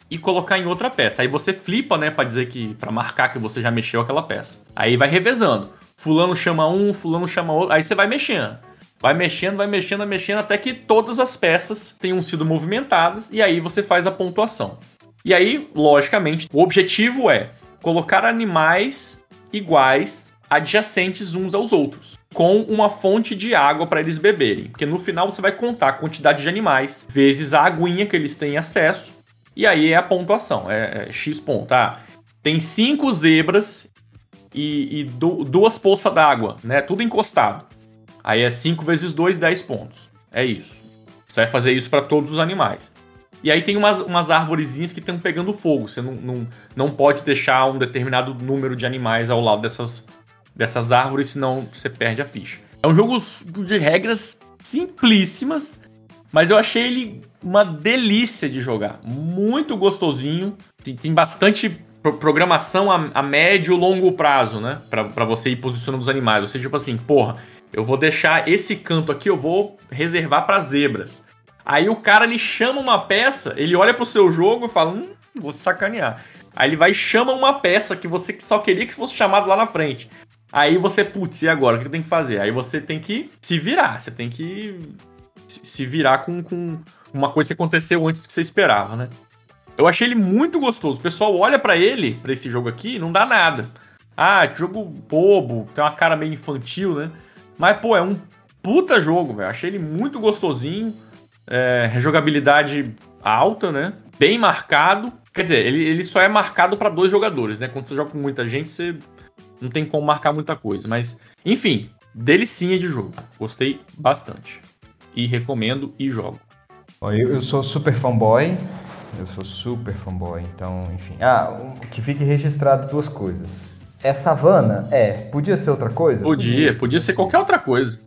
e colocar em outra peça. Aí você flipa, né, para dizer que para marcar que você já mexeu aquela peça. Aí vai revezando. Fulano chama um, fulano chama outro, aí você vai mexendo. Vai mexendo, vai mexendo, vai mexendo até que todas as peças tenham sido movimentadas e aí você faz a pontuação. E aí, logicamente, o objetivo é colocar animais iguais adjacentes uns aos outros, com uma fonte de água para eles beberem. Porque no final você vai contar a quantidade de animais vezes a aguinha que eles têm acesso, e aí é a pontuação, é, é X ponto. Tá? Tem cinco zebras e, e du duas poças d'água, né? Tudo encostado. Aí é 5 vezes 2, 10 pontos. É isso. Você vai fazer isso para todos os animais. E aí tem umas, umas árvorezinhas que estão pegando fogo. Você não, não, não pode deixar um determinado número de animais ao lado dessas, dessas árvores, senão você perde a ficha. É um jogo de regras simplíssimas, mas eu achei ele uma delícia de jogar. Muito gostosinho. Tem, tem bastante programação a, a médio e longo prazo, né? Pra, você ir posicionando os animais. Você, tipo assim, porra, eu vou deixar esse canto aqui, eu vou reservar para zebras. Aí o cara ele chama uma peça, ele olha pro seu jogo e fala: Hum, vou te sacanear. Aí ele vai e chama uma peça que você só queria que fosse chamado lá na frente. Aí você, putz, e agora? O que tem que fazer? Aí você tem que se virar, você tem que se virar com, com uma coisa que aconteceu antes do que você esperava, né? Eu achei ele muito gostoso. O pessoal olha para ele, para esse jogo aqui, não dá nada. Ah, jogo bobo, tem uma cara meio infantil, né? Mas, pô, é um puta jogo, velho. Achei ele muito gostosinho. É, jogabilidade alta, né? Bem marcado. Quer dizer, ele, ele só é marcado para dois jogadores, né? Quando você joga com muita gente, você não tem como marcar muita coisa. Mas, enfim, delicinha de jogo. Gostei bastante. E recomendo e jogo. Eu, eu sou super fanboy, eu sou super fanboy, então, enfim. Ah, que fique registrado duas coisas. É savana? É. Podia ser outra coisa? Podia, podia, podia ser qualquer outra coisa.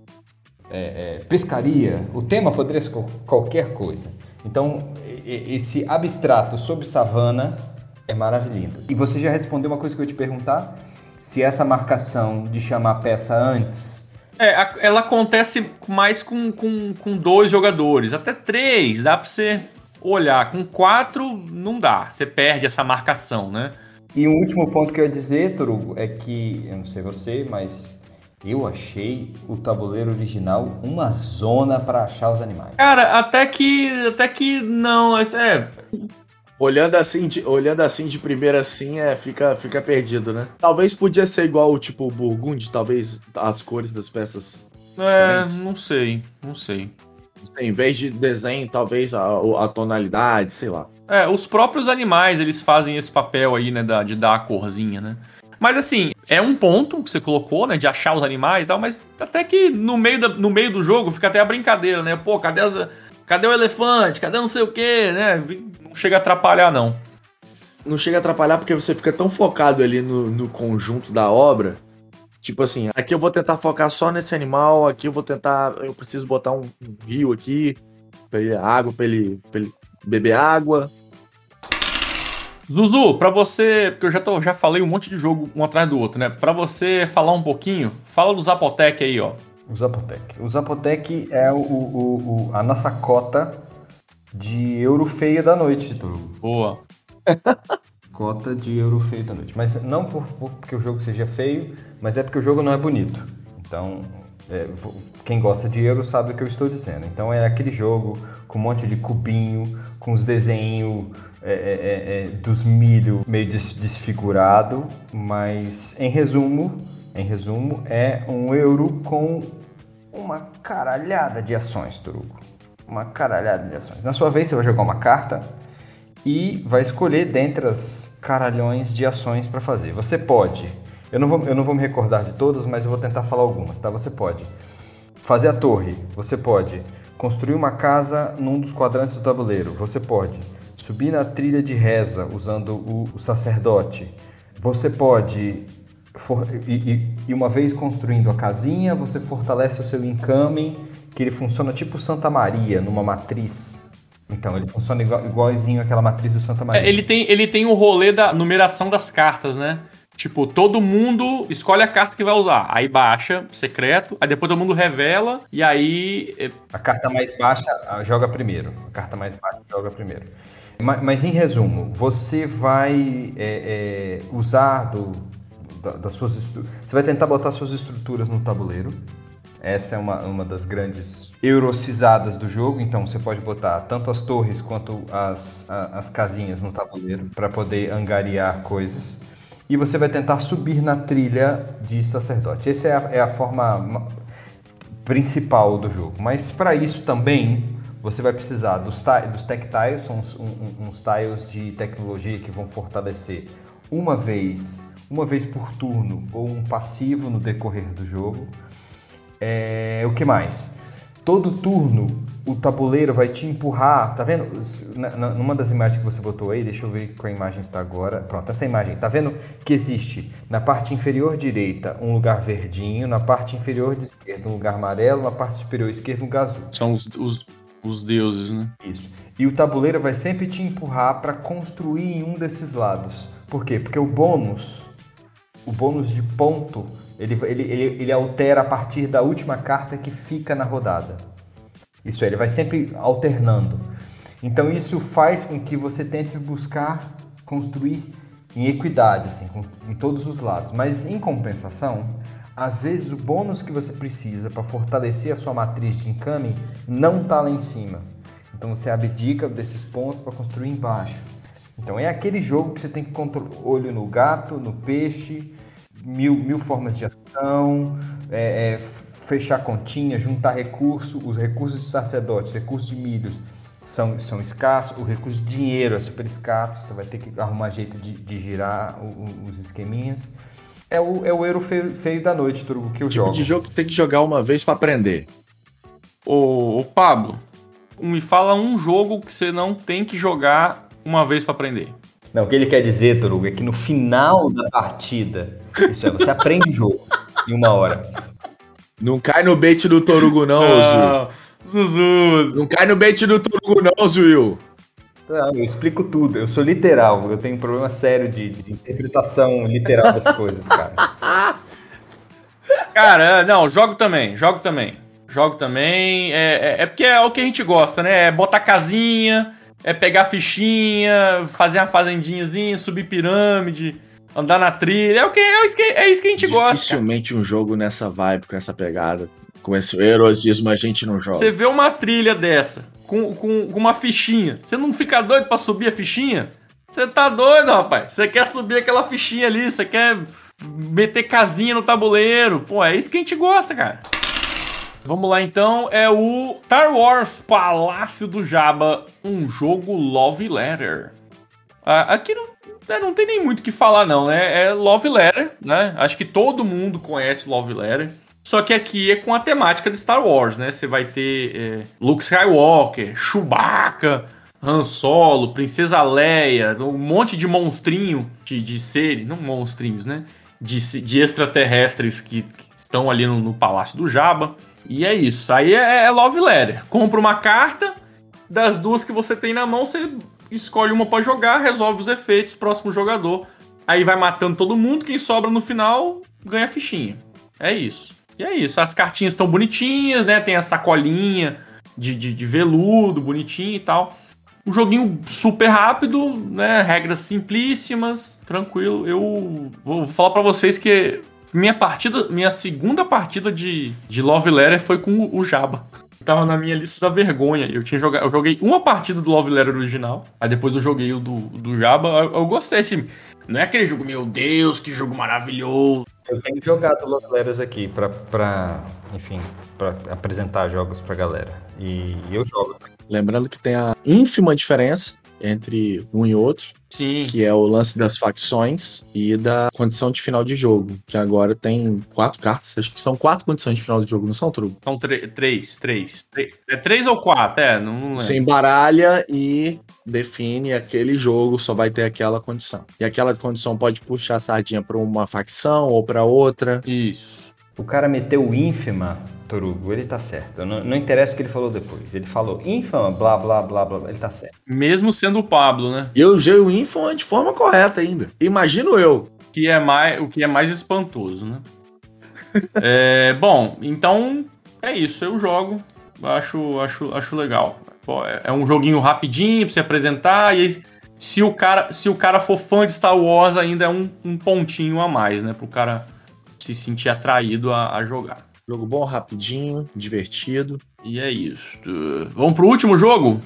É, é, pescaria. O tema poderia ser qualquer coisa. Então, esse abstrato sobre savana é maravilhoso. E você já respondeu uma coisa que eu ia te perguntar? Se essa marcação de chamar peça antes. É, ela acontece mais com, com, com dois jogadores, até três, dá pra você olhar. Com quatro, não dá. Você perde essa marcação, né? E um último ponto que eu ia dizer, Torugo, é que, eu não sei você, mas eu achei o tabuleiro original uma zona para achar os animais. Cara, até que. Até que não. É. Olhando assim, de, olhando assim de primeira assim, é, fica, fica perdido, né? Talvez podia ser igual tipo o Burgundy, talvez as cores das peças. É, diferentes. não sei, não sei. Em vez de desenho, talvez a, a tonalidade, sei lá. É, os próprios animais, eles fazem esse papel aí, né, da, de dar a corzinha, né? Mas assim, é um ponto que você colocou, né, de achar os animais e tal, mas até que no meio, da, no meio do jogo fica até a brincadeira, né? Pô, cadê, as, cadê o elefante? Cadê não sei o quê, né? Não chega a atrapalhar, não. Não chega a atrapalhar porque você fica tão focado ali no, no conjunto da obra Tipo assim, aqui eu vou tentar focar só nesse animal, aqui eu vou tentar. Eu preciso botar um, um rio aqui, pra ele, água, pra ele, pra ele beber água. Zuzu, para você, porque eu já, tô, já falei um monte de jogo um atrás do outro, né? Para você falar um pouquinho, fala do Zapotec aí, ó. O Zapotec. O Zapotec é o, o, o, a nossa cota de euro feia da noite. Boa. cota de euro feio da noite. Mas não por, por, porque o jogo seja feio, mas é porque o jogo não é bonito. Então, é, quem gosta de euro sabe o que eu estou dizendo. Então é aquele jogo com um monte de cubinho, com os desenhos é, é, é, é dos milho meio des desfigurado, mas em resumo, em resumo, é um euro com uma caralhada de ações, Truco. Uma caralhada de ações. Na sua vez, você vai jogar uma carta e vai escolher dentre as caralhões de ações para fazer. Você pode, eu não, vou, eu não vou me recordar de todas, mas eu vou tentar falar algumas, tá? Você pode fazer a torre, você pode construir uma casa num dos quadrantes do tabuleiro, você pode subir na trilha de reza usando o, o sacerdote, você pode for, e, e, uma vez construindo a casinha, você fortalece o seu encame, que ele funciona tipo Santa Maria, numa matriz então, ele funciona igual, igualzinho aquela matriz do Santa Maria. É, ele tem ele tem o rolê da numeração das cartas, né? Tipo, todo mundo escolhe a carta que vai usar. Aí baixa, secreto. Aí depois todo mundo revela. E aí. É, a carta mais baixa joga primeiro. A carta mais baixa joga primeiro. Mas, mas em resumo, você vai é, é, usar do, da, das suas. Você vai tentar botar suas estruturas no tabuleiro. Essa é uma, uma das grandes eurocizadas do jogo, então você pode botar tanto as torres quanto as, a, as casinhas no tabuleiro para poder angariar coisas. E você vai tentar subir na trilha de sacerdote. Essa é a, é a forma principal do jogo. Mas para isso também você vai precisar dos, dos tech tiles, são uns, um, uns tiles de tecnologia que vão fortalecer uma vez, uma vez por turno ou um passivo no decorrer do jogo. É, o que mais? Todo turno o tabuleiro vai te empurrar, tá vendo? Na, numa das imagens que você botou aí, deixa eu ver qual imagem está agora. Pronto, essa imagem. Tá vendo que existe na parte inferior direita um lugar verdinho, na parte inferior de esquerda um lugar amarelo, na parte superior esquerda um lugar azul. São os, os os deuses, né? Isso. E o tabuleiro vai sempre te empurrar para construir em um desses lados. Por quê? Porque o bônus, o bônus de ponto, ele, ele, ele, ele altera a partir da última carta que fica na rodada. Isso é, ele vai sempre alternando. Então isso faz com que você tente buscar construir em equidade, assim, com, em todos os lados. Mas em compensação, às vezes o bônus que você precisa para fortalecer a sua matriz de income não está lá em cima. Então você abdica desses pontos para construir embaixo. Então é aquele jogo que você tem que controlar olho no gato, no peixe, mil, mil formas de ação, é, é, fechar continha, juntar recurso, os recursos de sacerdotes, recursos de milhos são, são escassos, o recurso de dinheiro é super escasso, você vai ter que arrumar jeito de, de girar o, o, os esqueminhas é o, é o euro feio, feio da noite, Turgo, que eu tipo jogo. de jogo que tem que jogar uma vez para aprender. Ô, ô, Pablo, me fala um jogo que você não tem que jogar uma vez para aprender. Não, o que ele quer dizer, Torugo, é que no final da partida, isso é, você aprende o jogo em uma hora. Não cai no bait do Torugo, não, não Zuzu. Não cai no bait do Torugo, não, Zuil. Não, eu explico tudo. Eu sou literal. Eu tenho um problema sério de, de interpretação literal das coisas, cara. Cara, é, não, jogo também, jogo também. Jogo também. É, é, é, porque é o que a gente gosta, né? É botar casinha, é pegar fichinha, fazer uma fazendinhazinha, subir pirâmide, andar na trilha. É, o que, é, isso, que, é isso que a gente gosta. Dificilmente um jogo nessa vibe, com essa pegada. Com esse erosismo a gente não joga. Você vê uma trilha dessa, com, com, com uma fichinha. Você não fica doido para subir a fichinha? Você tá doido, rapaz. Você quer subir aquela fichinha ali, você quer meter casinha no tabuleiro. Pô, é isso que a gente gosta, cara. Vamos lá então, é o Star Wars Palácio do Jabba, um jogo Love Letter. Ah, aqui não, é, não tem nem muito o que falar não, né? É Love Letter, né? Acho que todo mundo conhece Love Letter. Só que aqui é com a temática de Star Wars, né? Você vai ter é, Luke Skywalker, Chewbacca, Han Solo, Princesa Leia, um monte de monstrinho de, de seres, não monstrinhos, né? De, de extraterrestres que, que estão ali no, no, Palácio do Jabba. E é isso. Aí é, é Love Letter. Compra uma carta, das duas que você tem na mão, você escolhe uma para jogar, resolve os efeitos, próximo jogador. Aí vai matando todo mundo, quem sobra no final ganha fichinha. É isso. E é isso, as cartinhas estão bonitinhas, né? Tem a sacolinha de, de, de veludo, bonitinho e tal. Um joguinho super rápido, né? Regras simplíssimas, tranquilo. Eu vou falar para vocês que minha partida, minha segunda partida de, de Love Letter foi com o Jabba. Tava na minha lista da vergonha. Eu tinha jogado, eu joguei uma partida do Love Letter original, aí depois eu joguei o do, do Jabba. Eu, eu gostei, assim. Não é aquele jogo, meu Deus, que jogo maravilhoso. Eu tenho jogado Los Leros aqui pra, pra enfim, pra apresentar jogos pra galera. E eu jogo. Lembrando que tem a ínfima diferença entre um e outro. Sim. Que é o lance das facções e da condição de final de jogo. Que agora tem quatro cartas. Acho que são quatro condições de final de jogo, não são, Truco? São três, três. É três ou quatro, é, não, não Você embaralha e define aquele jogo, só vai ter aquela condição. E aquela condição pode puxar a sardinha para uma facção ou para outra. Isso. O cara meteu ínfima Torugo, ele tá certo. Não, não, interessa o que ele falou depois. Ele falou ínfama, blá, blá, blá, blá, ele tá certo. Mesmo sendo o Pablo, né? E eu usei o ínfama de forma correta ainda. Imagino eu. Que é mais, o que é mais espantoso, né? é, bom, então é isso. Eu jogo. Acho, acho, acho legal. Pô, é, é um joguinho rapidinho pra se apresentar. E aí, se o cara, se o cara for fã de Star Wars, ainda é um, um pontinho a mais, né? Pro cara se sentir atraído a, a jogar. Jogo bom, rapidinho, divertido. E é isso. Vamos pro último jogo?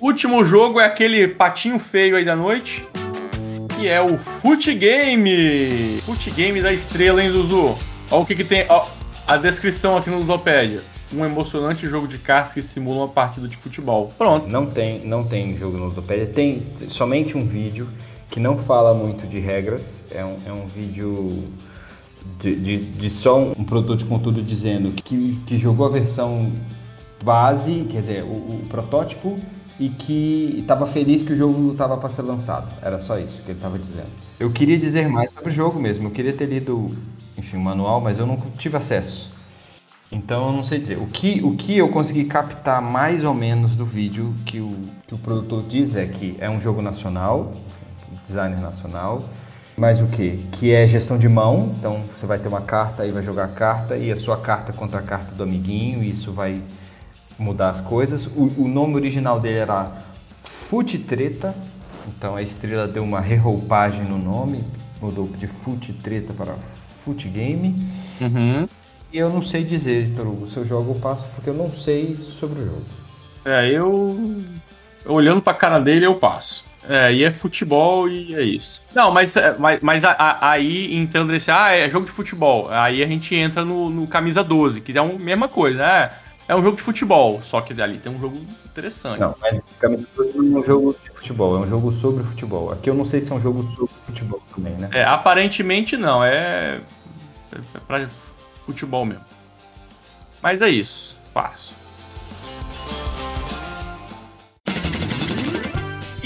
Último jogo é aquele patinho feio aí da noite, que é o Foot Game. Foot Game da estrela, hein, Zuzu? Olha o que, que tem. Ó, a descrição aqui no Ludopédia. Um emocionante jogo de cartas que simula uma partida de futebol. Pronto. Não tem, não tem jogo no Ludopédia. Tem somente um vídeo que não fala muito de regras. É um, é um vídeo de, de, de só um produtor de conteúdo dizendo que, que jogou a versão base, quer dizer, o, o protótipo e que estava feliz que o jogo estava para ser lançado. Era só isso que ele estava dizendo. Eu queria dizer mais sobre o jogo mesmo. Eu queria ter lido, enfim, o manual, mas eu não tive acesso. Então eu não sei dizer. O que, o que eu consegui captar mais ou menos do vídeo que o, que o produtor diz é que é um jogo nacional, designer nacional, mas o que? Que é gestão de mão. Então você vai ter uma carta e vai jogar a carta e a sua carta contra a carta do amiguinho, e isso vai mudar as coisas. O, o nome original dele era Fute Treta, então a estrela deu uma reroupagem no nome, mudou de Fute Treta para Fute Game. Uhum. E eu não sei dizer, pelo seu jogo eu passo porque eu não sei sobre o jogo. É, eu. Olhando pra cara dele, eu passo. É, e é futebol e é isso. Não, mas, é, mas, mas a, a, aí entrando nesse. Ah, é jogo de futebol. Aí a gente entra no, no camisa 12, que é a mesma coisa. É, é um jogo de futebol, só que ali tem um jogo interessante. Não, mas Camisa 12 não é um jogo de futebol, é um jogo sobre futebol. Aqui eu não sei se é um jogo sobre futebol também, né? É, aparentemente não, é, é pra futebol mesmo. Mas é isso, passo.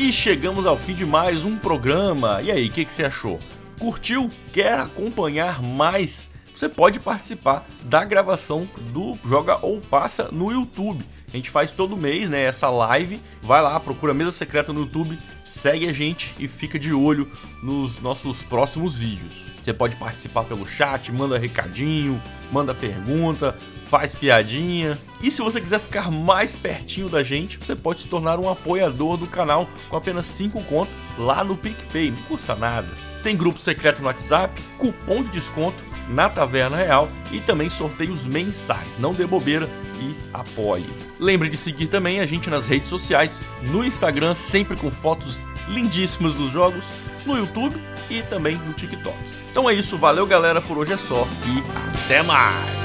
E chegamos ao fim de mais um programa. E aí, o que, que você achou? Curtiu? Quer acompanhar mais? Você pode participar da gravação do Joga ou Passa no YouTube. A gente faz todo mês, né? Essa live. Vai lá, procura Mesa Secreta no YouTube, segue a gente e fica de olho nos nossos próximos vídeos. Você pode participar pelo chat, manda recadinho, manda pergunta, faz piadinha. E se você quiser ficar mais pertinho da gente, você pode se tornar um apoiador do canal com apenas 5 conto lá no PicPay, não custa nada. Tem grupo secreto no WhatsApp, cupom de desconto na Taverna Real e também sorteios mensais. Não dê bobeira e apoie. Lembre de seguir também a gente nas redes sociais, no Instagram, sempre com fotos lindíssimas dos jogos, no YouTube e também no TikTok. Então é isso, valeu galera, por hoje é só e até mais!